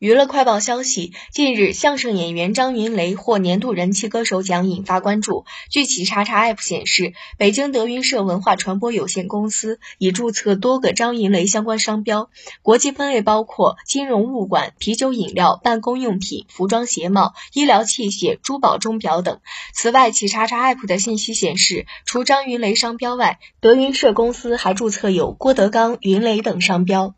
娱乐快报消息，近日相声演员张云雷获年度人气歌手奖引发关注。据企查查 app 显示，北京德云社文化传播有限公司已注册多个张云雷相关商标，国际分类包括金融、物管、啤酒饮料、办公用品、服装鞋帽、医疗器械、珠宝、钟表等。此外，企查查 app 的信息显示，除张云雷商标外，德云社公司还注册有郭德纲、云雷等商标。